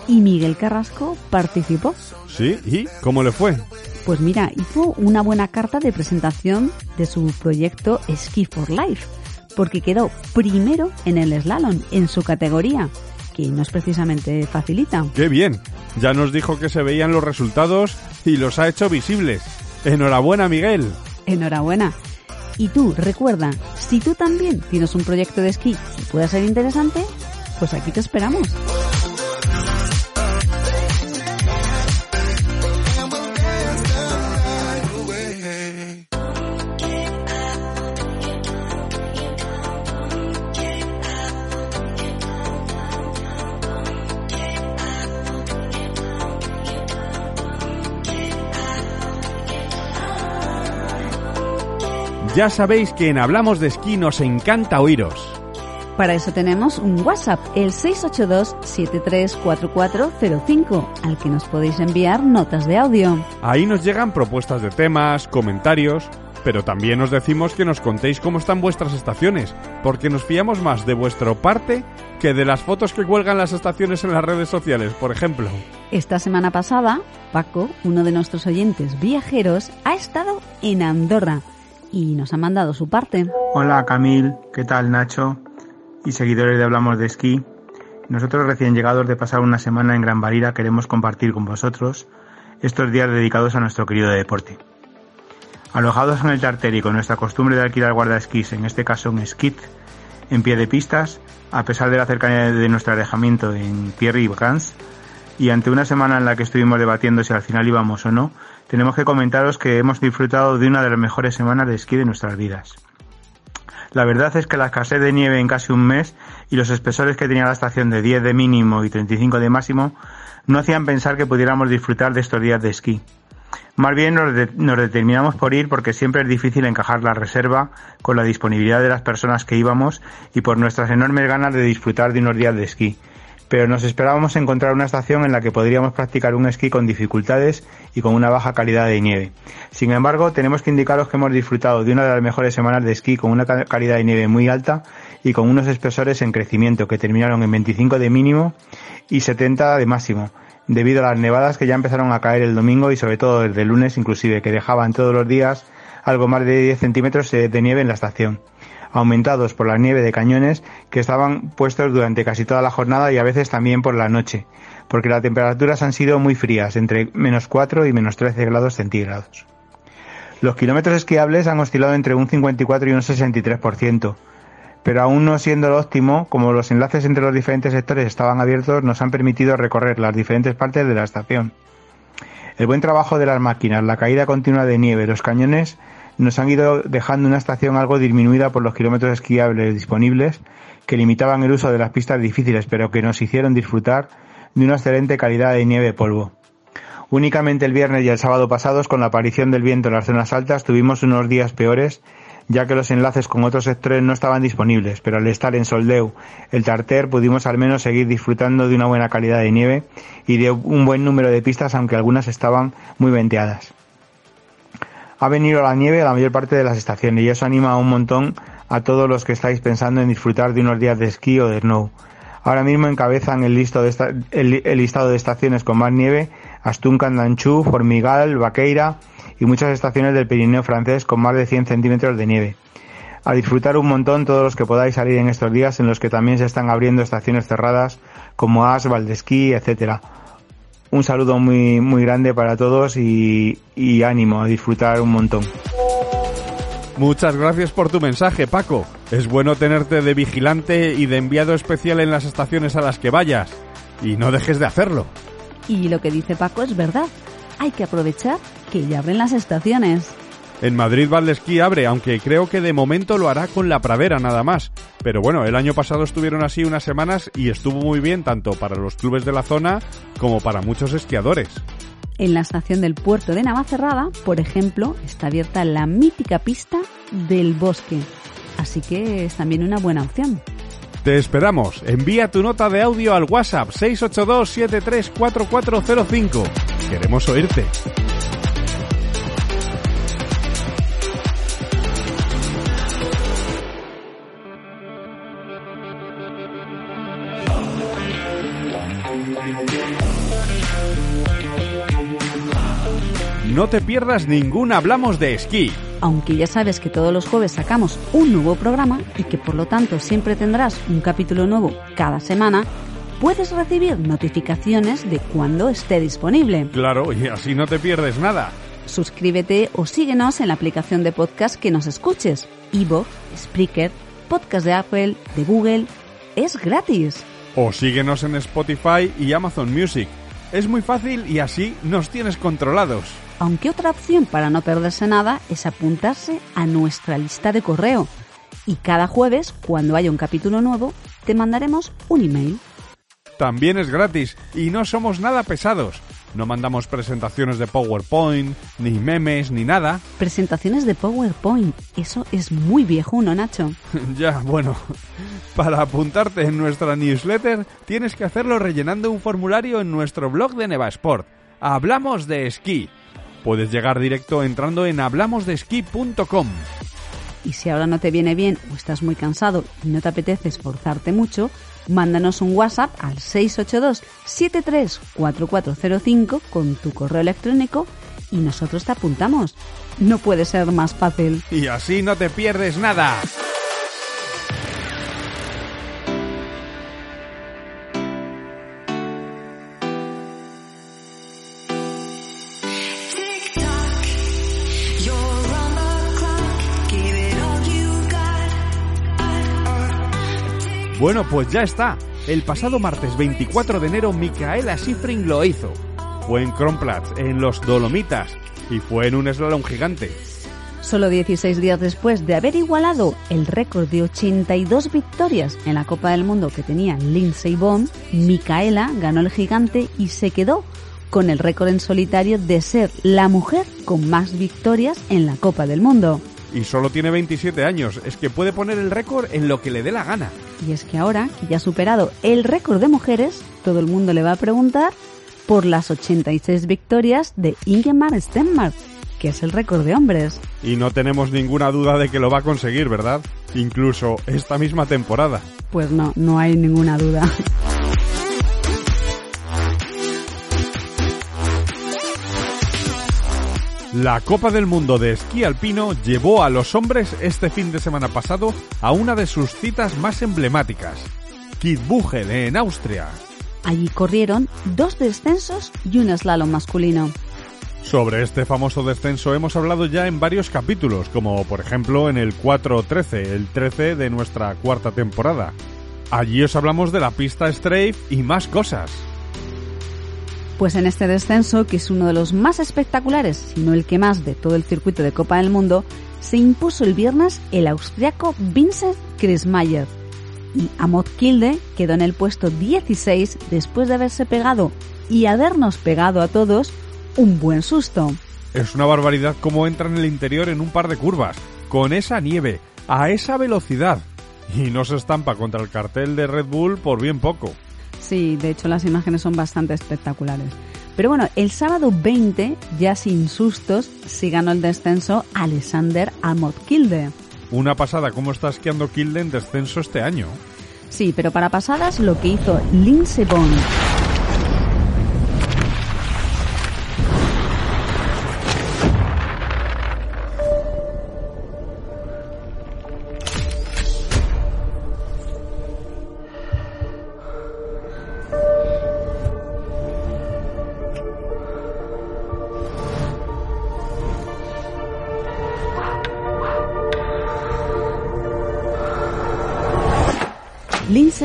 y Miguel Carrasco participó. Sí, ¿y cómo le fue? Pues mira, hizo una buena carta de presentación de su proyecto Ski for Life, porque quedó primero en el slalom, en su categoría, que no es precisamente facilita. ¡Qué bien! Ya nos dijo que se veían los resultados y los ha hecho visibles. Enhorabuena, Miguel. Enhorabuena. Y tú, recuerda, si tú también tienes un proyecto de esquí que pueda ser interesante, pues aquí te esperamos. Ya sabéis que en Hablamos de Esquí nos encanta oíros. Para eso tenemos un WhatsApp, el 682-734405, al que nos podéis enviar notas de audio. Ahí nos llegan propuestas de temas, comentarios, pero también os decimos que nos contéis cómo están vuestras estaciones, porque nos fiamos más de vuestra parte que de las fotos que cuelgan las estaciones en las redes sociales, por ejemplo. Esta semana pasada, Paco, uno de nuestros oyentes viajeros, ha estado en Andorra y nos ha mandado su parte. Hola Camil, ¿qué tal Nacho? Y seguidores de Hablamos de Esquí. Nosotros recién llegados de pasar una semana en Gran Valira queremos compartir con vosotros estos días dedicados a nuestro querido deporte. Alojados en el Tarter y con nuestra costumbre de alquilar guardaesquís, en este caso un skit, en pie de pistas, a pesar de la cercanía de nuestro alejamiento en Thierry Vacans, y ante una semana en la que estuvimos debatiendo si al final íbamos o no, tenemos que comentaros que hemos disfrutado de una de las mejores semanas de esquí de nuestras vidas. La verdad es que la escasez de nieve en casi un mes y los espesores que tenía la estación de 10 de mínimo y 35 de máximo no hacían pensar que pudiéramos disfrutar de estos días de esquí. Más bien nos, determinamos por ir porque siempre es difícil encajar la reserva con la disponibilidad de las personas que íbamos y por nuestras enormes ganas de disfrutar de unos días de esquí pero nos esperábamos encontrar una estación en la que podríamos practicar un esquí con dificultades y con una baja calidad de nieve. Sin embargo, tenemos que indicaros que hemos disfrutado de una de las mejores semanas de esquí con una calidad de nieve muy alta y con unos espesores en crecimiento que terminaron en 25 de mínimo y 70 de máximo, debido a las nevadas que ya empezaron a caer el domingo y sobre todo desde el lunes inclusive, que dejaban todos los días algo más de 10 centímetros de nieve en la estación aumentados por la nieve de cañones que estaban puestos durante casi toda la jornada y a veces también por la noche, porque las temperaturas han sido muy frías, entre menos 4 y menos 13 grados centígrados. Los kilómetros esquiables han oscilado entre un 54 y un 63%, pero aún no siendo lo óptimo, como los enlaces entre los diferentes sectores estaban abiertos, nos han permitido recorrer las diferentes partes de la estación. El buen trabajo de las máquinas, la caída continua de nieve, los cañones nos han ido dejando una estación algo disminuida por los kilómetros esquiables disponibles que limitaban el uso de las pistas difíciles pero que nos hicieron disfrutar de una excelente calidad de nieve polvo. Únicamente el viernes y el sábado pasados, con la aparición del viento en las zonas altas, tuvimos unos días peores, ya que los enlaces con otros sectores no estaban disponibles, pero al estar en Soldeu, el Tarter, pudimos al menos seguir disfrutando de una buena calidad de nieve y de un buen número de pistas, aunque algunas estaban muy venteadas ha venido la nieve a la mayor parte de las estaciones y eso anima un montón a todos los que estáis pensando en disfrutar de unos días de esquí o de snow. Ahora mismo encabezan el, listado de estaciones con más nieve Astún, Candanchú, Formigal, Vaqueira y muchas estaciones del Pirineo francés con más de 100 centímetros de nieve. A disfrutar un montón todos los que podáis salir en estos días en los que también se están abriendo estaciones cerradas como As, Valdesquí, etcétera un saludo muy, muy grande para todos y, ánimo a disfrutar un montón. Muchas gracias por tu mensaje, Paco. Es bueno tenerte de vigilante y de enviado especial en las estaciones a las que vayas. Y no dejes de hacerlo. Y lo que dice Paco es verdad. Hay que aprovechar que ya abren las estaciones. En Madrid Valdesquí abre, aunque creo que de momento lo hará con la pradera nada más. Pero bueno, el año pasado estuvieron así unas semanas y estuvo muy bien tanto para los clubes de la zona como para muchos esquiadores. En la estación del puerto de Navacerrada, por ejemplo, está abierta la mítica pista del bosque. Así que es también una buena opción. Te esperamos. Envía tu nota de audio al WhatsApp 682-734405. Queremos oírte. No te pierdas ningún Hablamos de Esquí. Aunque ya sabes que todos los jueves sacamos un nuevo programa y que por lo tanto siempre tendrás un capítulo nuevo cada semana, puedes recibir notificaciones de cuando esté disponible. Claro, y así no te pierdes nada. Suscríbete o síguenos en la aplicación de podcast que nos escuches. Evo, Spreaker, Podcast de Apple, de Google. Es gratis. O síguenos en Spotify y Amazon Music. Es muy fácil y así nos tienes controlados. Aunque otra opción para no perderse nada es apuntarse a nuestra lista de correo. Y cada jueves, cuando haya un capítulo nuevo, te mandaremos un email. También es gratis y no somos nada pesados. No mandamos presentaciones de PowerPoint, ni memes, ni nada. Presentaciones de PowerPoint. Eso es muy viejuno, Nacho. ya, bueno. Para apuntarte en nuestra newsletter tienes que hacerlo rellenando un formulario en nuestro blog de Nevasport. Hablamos de esquí. Puedes llegar directo entrando en hablamosdeesquí.com. Y si ahora no te viene bien o estás muy cansado y no te apetece esforzarte mucho, mándanos un WhatsApp al 682-734405 con tu correo electrónico y nosotros te apuntamos. No puede ser más fácil. Y así no te pierdes nada. Bueno, pues ya está. El pasado martes 24 de enero Micaela Schifrin lo hizo. Fue en Kronplatz, en los Dolomitas, y fue en un slalom gigante. Solo 16 días después de haber igualado el récord de 82 victorias en la Copa del Mundo que tenía Lindsey Vonn, Micaela ganó el gigante y se quedó con el récord en solitario de ser la mujer con más victorias en la Copa del Mundo. Y solo tiene 27 años, es que puede poner el récord en lo que le dé la gana. Y es que ahora que ya ha superado el récord de mujeres, todo el mundo le va a preguntar por las 86 victorias de Ingemar Stenmark, que es el récord de hombres. Y no tenemos ninguna duda de que lo va a conseguir, ¿verdad? Incluso esta misma temporada. Pues no, no hay ninguna duda. La Copa del Mundo de Esquí Alpino llevó a los hombres este fin de semana pasado a una de sus citas más emblemáticas, Kitzbühel en Austria. Allí corrieron dos descensos y un slalom masculino. Sobre este famoso descenso hemos hablado ya en varios capítulos, como por ejemplo en el 4-13, el 13 de nuestra cuarta temporada. Allí os hablamos de la pista Strafe y más cosas. Pues en este descenso, que es uno de los más espectaculares, si no el que más de todo el circuito de Copa del Mundo, se impuso el viernes el austriaco Vincent Krismayer. Y Amot Kilde quedó en el puesto 16 después de haberse pegado y habernos pegado a todos un buen susto. Es una barbaridad cómo entra en el interior en un par de curvas, con esa nieve, a esa velocidad. Y no se estampa contra el cartel de Red Bull por bien poco. Sí, de hecho las imágenes son bastante espectaculares. Pero bueno, el sábado 20, ya sin sustos, sí ganó el descenso Alexander Amot Kilde. Una pasada cómo está esquiando Kilde en descenso este año. Sí, pero para pasadas lo que hizo Lindsey Vonn.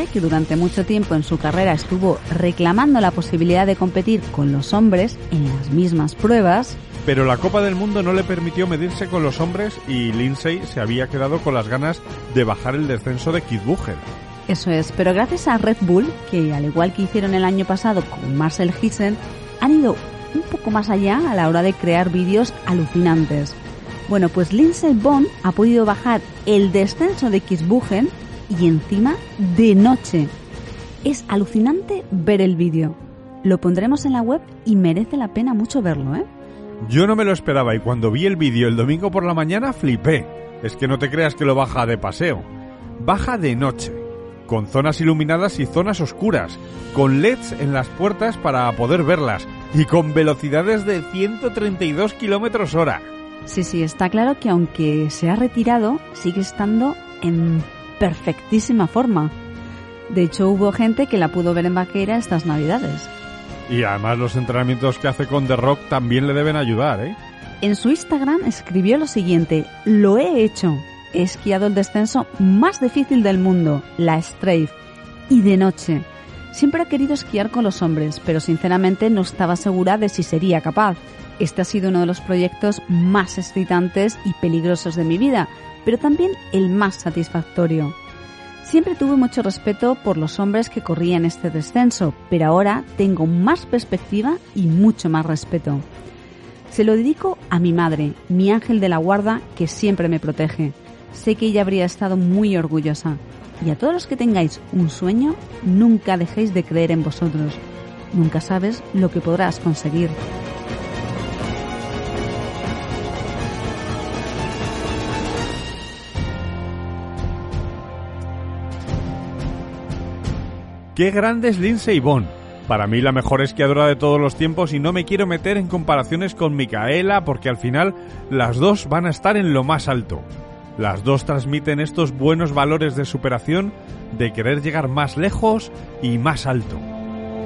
Que durante mucho tiempo en su carrera estuvo reclamando la posibilidad de competir con los hombres en las mismas pruebas, Pero la Copa del Mundo no le permitió medirse con los hombres y Lindsay se había quedado con las ganas de bajar el descenso de Kid Bucher. Eso es, pero gracias a Red Bull, que al igual que hicieron el año pasado con Marcel Hissen, han ido un poco más allá a la hora de crear vídeos alucinantes. Bueno, pues Lindsay Bond ha podido bajar el descenso de Kisbuchen y encima de noche. Es alucinante ver el vídeo. Lo pondremos en la web y merece la pena mucho verlo, ¿eh? Yo no me lo esperaba y cuando vi el vídeo el domingo por la mañana flipé. Es que no te creas que lo baja de paseo. Baja de noche, con zonas iluminadas y zonas oscuras, con LEDs en las puertas para poder verlas y con velocidades de 132 kilómetros hora. Sí, sí, está claro que aunque se ha retirado, sigue estando en perfectísima forma. De hecho, hubo gente que la pudo ver en Vaqueira estas navidades. Y además los entrenamientos que hace con The Rock también le deben ayudar, ¿eh? En su Instagram escribió lo siguiente, lo he hecho, he esquiado el descenso más difícil del mundo, la Strafe, y de noche. Siempre he querido esquiar con los hombres, pero sinceramente no estaba segura de si sería capaz. Este ha sido uno de los proyectos más excitantes y peligrosos de mi vida, pero también el más satisfactorio. Siempre tuve mucho respeto por los hombres que corrían este descenso, pero ahora tengo más perspectiva y mucho más respeto. Se lo dedico a mi madre, mi ángel de la guarda, que siempre me protege. Sé que ella habría estado muy orgullosa. Y a todos los que tengáis un sueño, nunca dejéis de creer en vosotros. Nunca sabes lo que podrás conseguir. ¡Qué grande es Lindsay Vonn! Para mí la mejor esquiadora de todos los tiempos y no me quiero meter en comparaciones con Micaela porque al final las dos van a estar en lo más alto. Las dos transmiten estos buenos valores de superación, de querer llegar más lejos y más alto.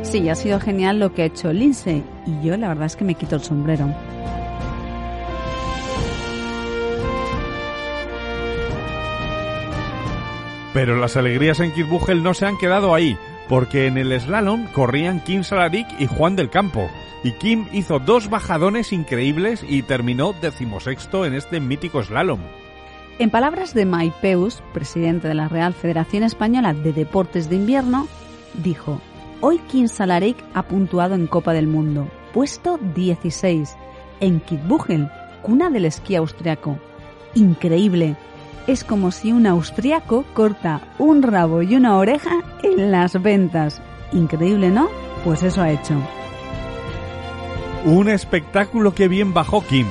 Sí, ha sido genial lo que ha hecho Lindsay y yo la verdad es que me quito el sombrero. Pero las alegrías en Kitzbühel no se han quedado ahí, porque en el slalom corrían Kim Salaric y Juan del Campo, y Kim hizo dos bajadones increíbles y terminó decimosexto en este mítico slalom. En palabras de Maipeus, presidente de la Real Federación Española de Deportes de Invierno, dijo, Hoy Kim Salaric ha puntuado en Copa del Mundo, puesto 16, en Kitzbühel, cuna del esquí austriaco. Increíble. Es como si un austriaco corta un rabo y una oreja en las ventas. Increíble, ¿no? Pues eso ha hecho. Un espectáculo que bien bajó Kim.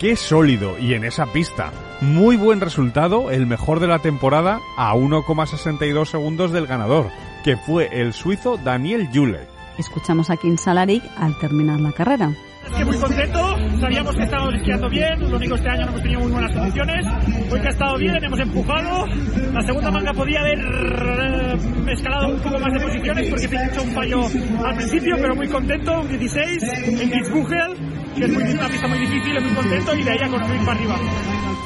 Qué sólido y en esa pista. Muy buen resultado, el mejor de la temporada a 1,62 segundos del ganador, que fue el suizo Daniel Julek. Escuchamos a Kim Salaric al terminar la carrera. Que muy contento, sabíamos que estábamos esquiando bien, lo único este año no hemos tenido muy buenas condiciones, hoy que ha estado bien, hemos empujado, la segunda manga podía haber eh, escalado un poco más de posiciones porque he hecho un fallo al principio, pero muy contento, un 16 en Kitzbühel, que es muy, una pista muy difícil, muy contento y de ahí a construir para arriba.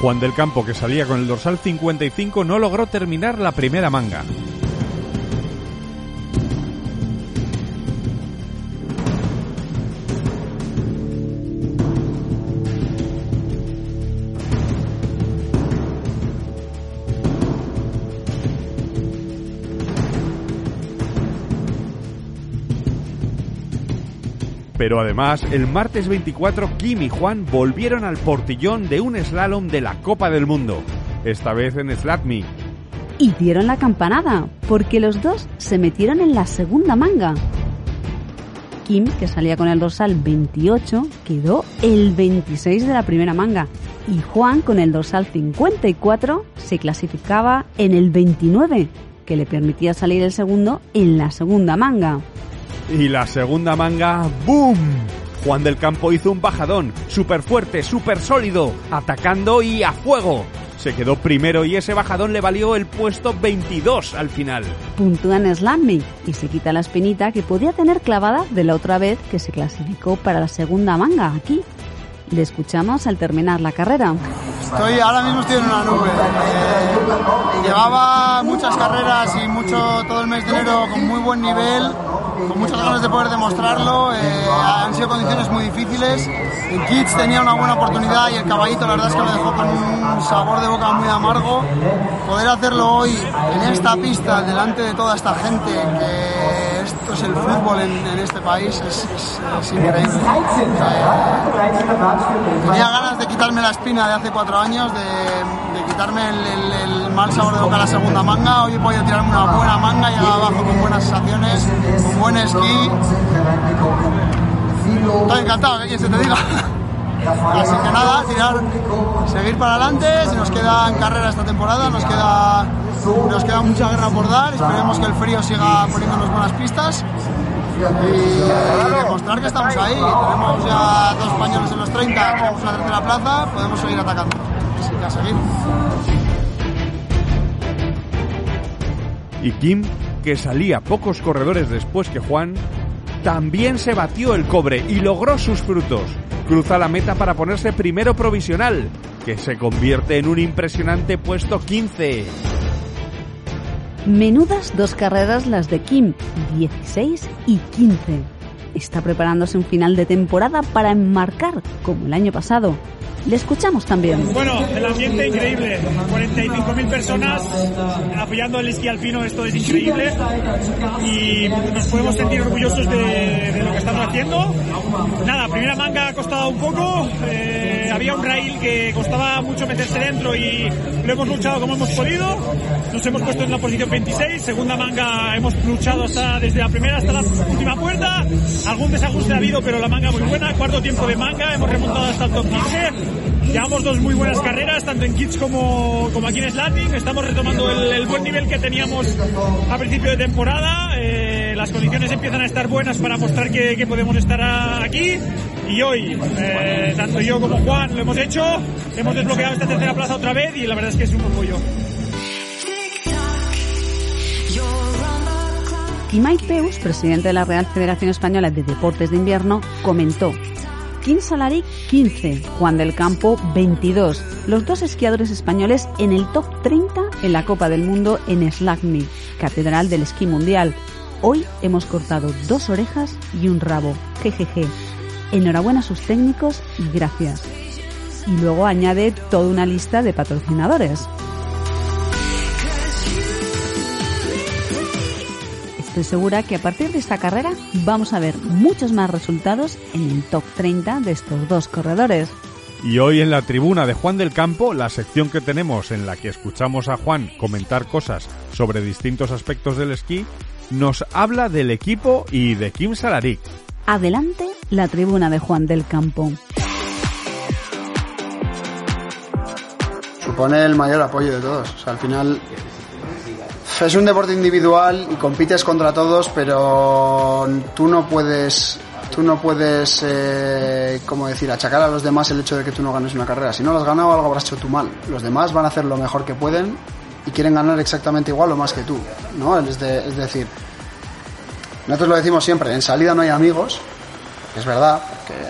Juan del Campo, que salía con el dorsal 55, no logró terminar la primera manga. Pero además, el martes 24, Kim y Juan volvieron al portillón de un slalom de la Copa del Mundo, esta vez en Slatmy. Y dieron la campanada, porque los dos se metieron en la segunda manga. Kim, que salía con el dorsal 28, quedó el 26 de la primera manga. Y Juan, con el dorsal 54, se clasificaba en el 29, que le permitía salir el segundo en la segunda manga. Y la segunda manga, ¡boom! Juan del Campo hizo un bajadón, súper fuerte, súper sólido, atacando y a fuego. Se quedó primero y ese bajadón le valió el puesto 22 al final. Puntúa en Slammy y se quita la espinita que podía tener clavada de la otra vez que se clasificó para la segunda manga aquí. Le escuchamos al terminar la carrera. Estoy, ahora mismo estoy en una nube. Eh, llevaba muchas carreras y mucho todo el mes de enero con muy buen nivel, con muchas ganas de poder demostrarlo. Eh, han sido condiciones muy difíciles. En Kids tenía una buena oportunidad y el caballito la verdad es que lo dejó con un sabor de boca muy amargo. Poder hacerlo hoy en esta pista, delante de toda esta gente, que es el fútbol en, este país, es, increíble. Tenía ganas de quitarme la espina de hace cuatro años, de, quitarme el, mal sabor de boca a la segunda manga. Hoy he podido tirarme una buena manga, llegar abajo con buenas sensaciones, buen esquí. Estoy encantado, que se te diga. Así que nada, tirar, seguir para adelante. Se nos queda en carrera esta temporada, nos queda, nos queda mucha guerra por dar. Esperemos que el frío siga poniéndonos buenas pistas y demostrar que estamos ahí. Tenemos ya dos españoles en los 30, tenemos una tercera plaza, podemos seguir atacando. Así que a seguir. Y Kim, que salía pocos corredores después que Juan, también se batió el cobre y logró sus frutos. Cruza la meta para ponerse primero provisional, que se convierte en un impresionante puesto 15. Menudas dos carreras las de Kim, 16 y 15. Está preparándose un final de temporada para enmarcar, como el año pasado. Le escuchamos también. Bueno, el ambiente increíble. 45.000 personas apoyando el esquí alpino, esto es increíble. Y nos podemos sentir orgullosos de, lo que estamos haciendo. Nada, primera manga ha costado un poco. eh, había un rail que costaba mucho meterse dentro y lo hemos luchado como hemos podido. Nos hemos puesto en la posición 26. Segunda manga hemos luchado hasta, desde la primera hasta la última puerta. Algún desajuste ha habido, pero la manga muy buena. Cuarto tiempo de manga, hemos remontado hasta el top 15. Llevamos dos muy buenas carreras, tanto en Kids como, como aquí en Slating. Estamos retomando el, el buen nivel que teníamos a principio de temporada. Eh, las condiciones empiezan a estar buenas para mostrar que, que podemos estar a- aquí. Y hoy, eh, tanto yo como Juan lo hemos hecho. Hemos desbloqueado esta tercera plaza otra vez y la verdad es que es un orgullo. Y Mike Peus, presidente de la Real Federación Española de Deportes de Invierno, comentó Kim Salaric 15, Juan del Campo 22, los dos esquiadores españoles en el top 30 en la Copa del Mundo en Slagny, Catedral del Esquí Mundial. Hoy hemos cortado dos orejas y un rabo. Jejeje. Enhorabuena a sus técnicos y gracias. Y luego añade toda una lista de patrocinadores. Estoy segura que a partir de esta carrera vamos a ver muchos más resultados en el top 30 de estos dos corredores. Y hoy en la tribuna de Juan del Campo, la sección que tenemos en la que escuchamos a Juan comentar cosas sobre distintos aspectos del esquí, nos habla del equipo y de Kim Salaric. Adelante la tribuna de Juan del Campo. supone el mayor apoyo de todos. O sea, al final es un deporte individual y compites contra todos, pero tú no puedes, tú no puedes, eh, como decir, achacar a los demás el hecho de que tú no ganes una carrera. Si no lo has ganado, algo habrás hecho tú mal. Los demás van a hacer lo mejor que pueden y quieren ganar exactamente igual o más que tú, ¿no? Es, de- es decir, nosotros lo decimos siempre, en salida no hay amigos, es verdad, porque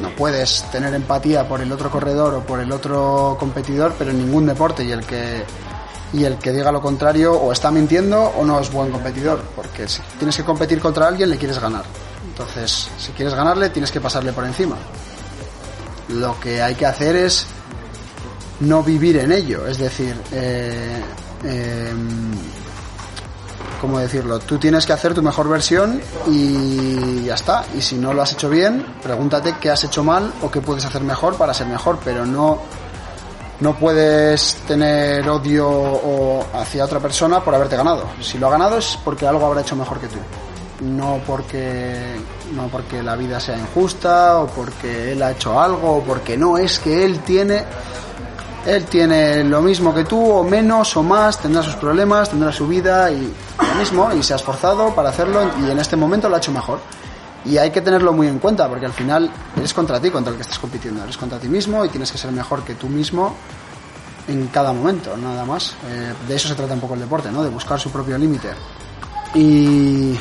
no puedes tener empatía por el otro corredor o por el otro competidor, pero en ningún deporte y el que y el que diga lo contrario o está mintiendo o no es buen competidor, porque si tienes que competir contra alguien le quieres ganar. Entonces, si quieres ganarle tienes que pasarle por encima. Lo que hay que hacer es no vivir en ello, es decir, eh, em, ¿cómo decirlo? Tú tienes que hacer tu mejor versión y ya está. Y si no lo has hecho bien, pregúntate qué has hecho mal o qué puedes hacer mejor para ser mejor, pero no, no puedes tener odio o hacia otra persona por haberte ganado. Si lo ha ganado es porque algo habrá hecho mejor que tú. No porque, no porque la vida sea injusta o porque él ha hecho algo o porque no, es que él tiene él tiene lo mismo que tú, o menos, o más, tendrá sus problemas, tendrá su vida y lo mismo, y se ha esforzado para hacerlo y en este momento lo ha hecho mejor. Y hay que tenerlo muy en cuenta, porque al final eres contra ti, contra el que estás compitiendo, eres contra ti mismo y tienes que ser mejor que tú mismo en cada momento, nada más. Eh, de eso se trata un poco el deporte, ¿no? De buscar su propio límite. Y,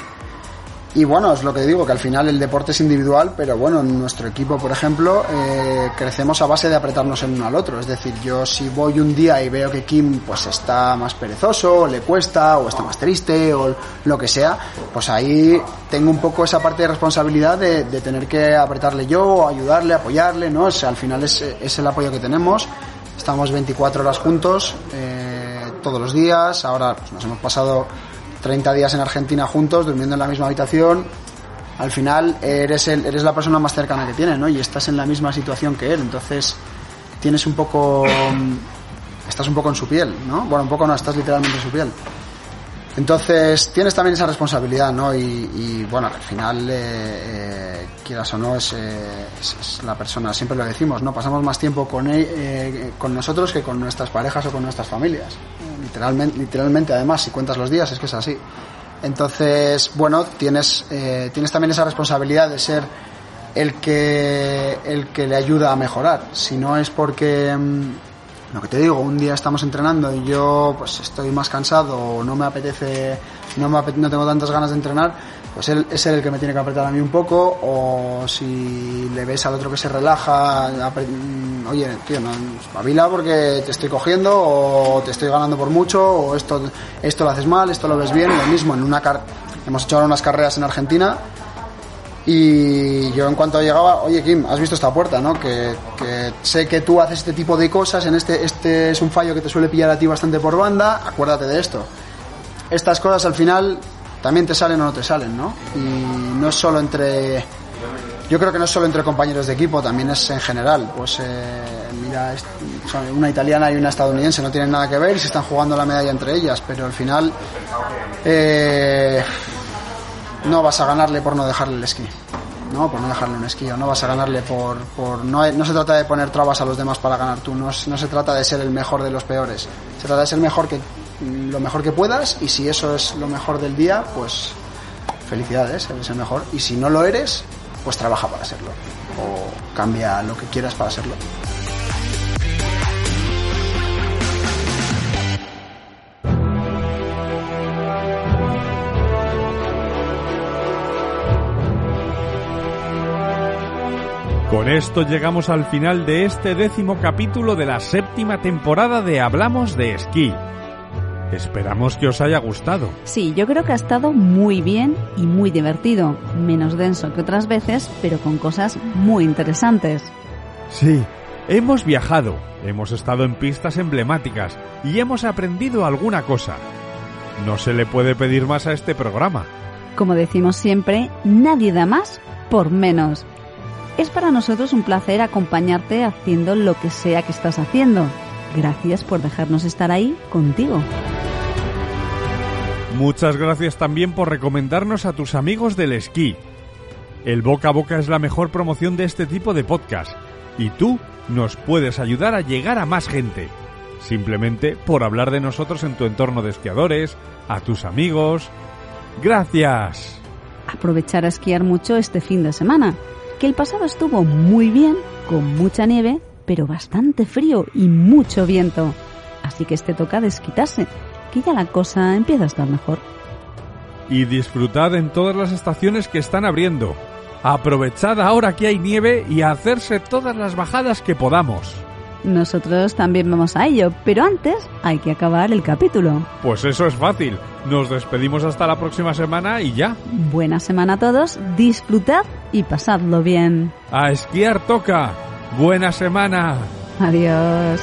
y bueno, es lo que digo, que al final el deporte es individual, pero bueno, en nuestro equipo, por ejemplo, eh, crecemos a base de apretarnos el uno al otro. Es decir, yo si voy un día y veo que Kim pues está más perezoso, le cuesta, o está más triste, o lo que sea, pues ahí tengo un poco esa parte de responsabilidad de, tener que apretarle yo, ayudarle, apoyarle, ¿no? O al final es, es el apoyo que tenemos. Estamos 24 horas juntos, eh, todos los días. Ahora pues, nos hemos pasado 30 días en Argentina juntos, durmiendo en la misma habitación. Al final eres, el, eres la persona más cercana que tiene, ¿no? Y estás en la misma situación que él. Entonces tienes un poco... mm, Estás un poco en su piel, ¿no? Bueno, un poco no, estás literalmente en su piel. Entonces tienes también esa responsabilidad, ¿no? Y, y, bueno, al final, eh, eh, quieras o no, es, eh, es- la persona, siempre lo decimos, ¿no? Pasamos más tiempo con, él, eh, con nosotros que con nuestras parejas o con nuestras familias. Literalmente, literalmente, además, si cuentas los días, es que es así. Entonces, bueno, tienes, eh, tienes también esa responsabilidad de ser el que, el que le ayuda a mejorar. Si no es porque, mm, lo que te digo, un día estamos entrenando y yo pues estoy más cansado o no me apetece, no, me apete- no tengo tantas ganas de entrenar, pues él es él el que me tiene que apretar a mí un poco o si le ves al otro que se relaja, mm, oye, tío, no, espabila porque te estoy cogiendo o te estoy ganando por mucho o esto, esto lo haces mal, esto lo ves bien, lo mismo en una car hemos hecho ahora unas carreras en Argentina y yo en cuanto llegaba, oye Kim, has visto esta puerta, ¿no? Que, sé que tú haces este tipo de cosas, en este, este es un fallo que te suele pillar a ti bastante por banda, acuérdate de esto. Estas cosas al final también te salen o no te salen, ¿no? Y no es solo entre... Yo creo que no es solo entre compañeros de equipo, también es en general. Pues eh, mira, una italiana y una estadounidense no tienen nada que ver y se están jugando la medalla entre ellas, pero al final eh, no vas a ganarle por no dejarle el esquí. No, por no dejarle un esquí, o no vas a ganarle por... por no, no se trata de poner trabas a los demás para ganar tú, no, no se trata de ser el mejor de los peores, se trata de ser mejor que, lo mejor que puedas y si eso es lo mejor del día, pues felicidades, eres el mejor. Y si no lo eres, pues trabaja para serlo. O cambia lo que quieras para serlo. Con esto llegamos al final de este décimo capítulo de la séptima temporada de Hablamos de Esquí. Esperamos que os haya gustado. Sí, yo creo que ha estado muy bien y muy divertido. Menos denso que otras veces, pero con cosas muy interesantes. Sí, hemos viajado, hemos estado en pistas emblemáticas y hemos aprendido alguna cosa. No se le puede pedir más a este programa. Como decimos siempre, nadie da más por menos. Es para nosotros un placer acompañarte haciendo lo que sea que estás haciendo. Gracias por dejarnos estar ahí contigo. Muchas gracias también por recomendarnos a tus amigos del esquí. El boca a boca es la mejor promoción de este tipo de podcast y tú nos puedes ayudar a llegar a más gente. Simplemente por hablar de nosotros en tu entorno de esquiadores, a tus amigos. Gracias. Aprovechar a esquiar mucho este fin de semana, que el pasado estuvo muy bien, con mucha nieve, pero bastante frío y mucho viento. Así que este toca desquitarse, que ya la cosa empieza a estar mejor. Y disfrutad en todas las estaciones que están abriendo. Aprovechad ahora que hay nieve y hacerse todas las bajadas que podamos. Nosotros también vamos a ello, pero antes hay que acabar el capítulo. Pues eso es fácil. Nos despedimos hasta la próxima semana y ya. Buena semana a todos, disfrutad y pasadlo bien. A esquiar toca. Buena semana. Adiós.